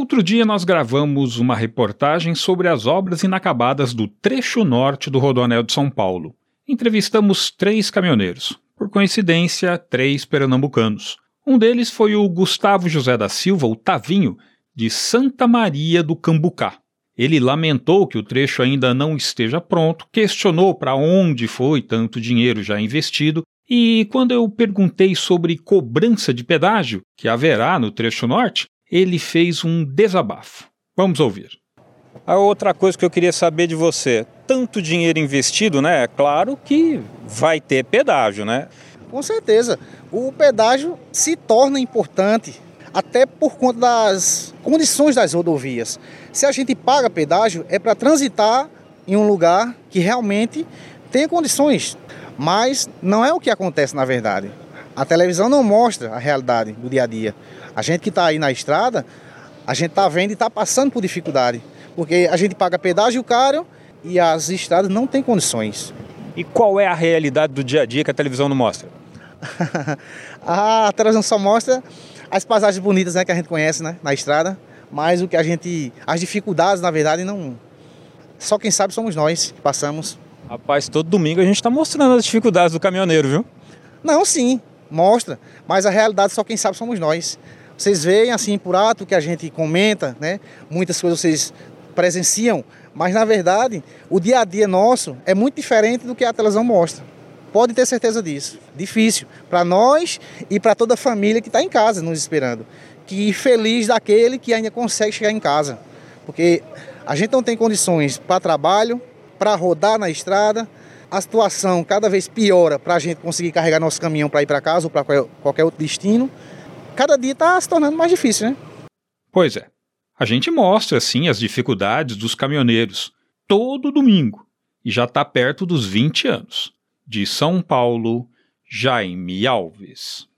Outro dia nós gravamos uma reportagem sobre as obras inacabadas do trecho norte do Rodoanel de São Paulo. Entrevistamos três caminhoneiros, por coincidência, três pernambucanos. Um deles foi o Gustavo José da Silva, o Tavinho, de Santa Maria do Cambucá. Ele lamentou que o trecho ainda não esteja pronto, questionou para onde foi tanto dinheiro já investido e quando eu perguntei sobre cobrança de pedágio, que haverá no trecho norte, ele fez um desabafo. Vamos ouvir. A outra coisa que eu queria saber de você, tanto dinheiro investido, né? É claro que vai ter pedágio, né? Com certeza. O pedágio se torna importante até por conta das condições das rodovias. Se a gente paga pedágio, é para transitar em um lugar que realmente tem condições, mas não é o que acontece na verdade. A televisão não mostra a realidade do dia a dia. A gente que está aí na estrada, a gente está vendo e está passando por dificuldade, porque a gente paga pedágio caro e as estradas não têm condições. E qual é a realidade do dia a dia que a televisão não mostra? a televisão só mostra as paisagens bonitas né, que a gente conhece né, na estrada, mas o que a gente. as dificuldades, na verdade, não. Só quem sabe somos nós que passamos. Rapaz, todo domingo a gente está mostrando as dificuldades do caminhoneiro, viu? Não, sim, mostra, mas a realidade só quem sabe somos nós. Vocês veem assim por ato que a gente comenta, né? Muitas coisas vocês presenciam, mas na verdade o dia a dia nosso é muito diferente do que a televisão mostra. Pode ter certeza disso. Difícil para nós e para toda a família que está em casa nos esperando. Que feliz daquele que ainda consegue chegar em casa, porque a gente não tem condições para trabalho, para rodar na estrada. A situação cada vez piora para a gente conseguir carregar nosso caminhão para ir para casa ou para qualquer outro destino cada dia está se tornando mais difícil, né? Pois é. A gente mostra, sim, as dificuldades dos caminhoneiros todo domingo e já está perto dos 20 anos. De São Paulo, Jaime Alves.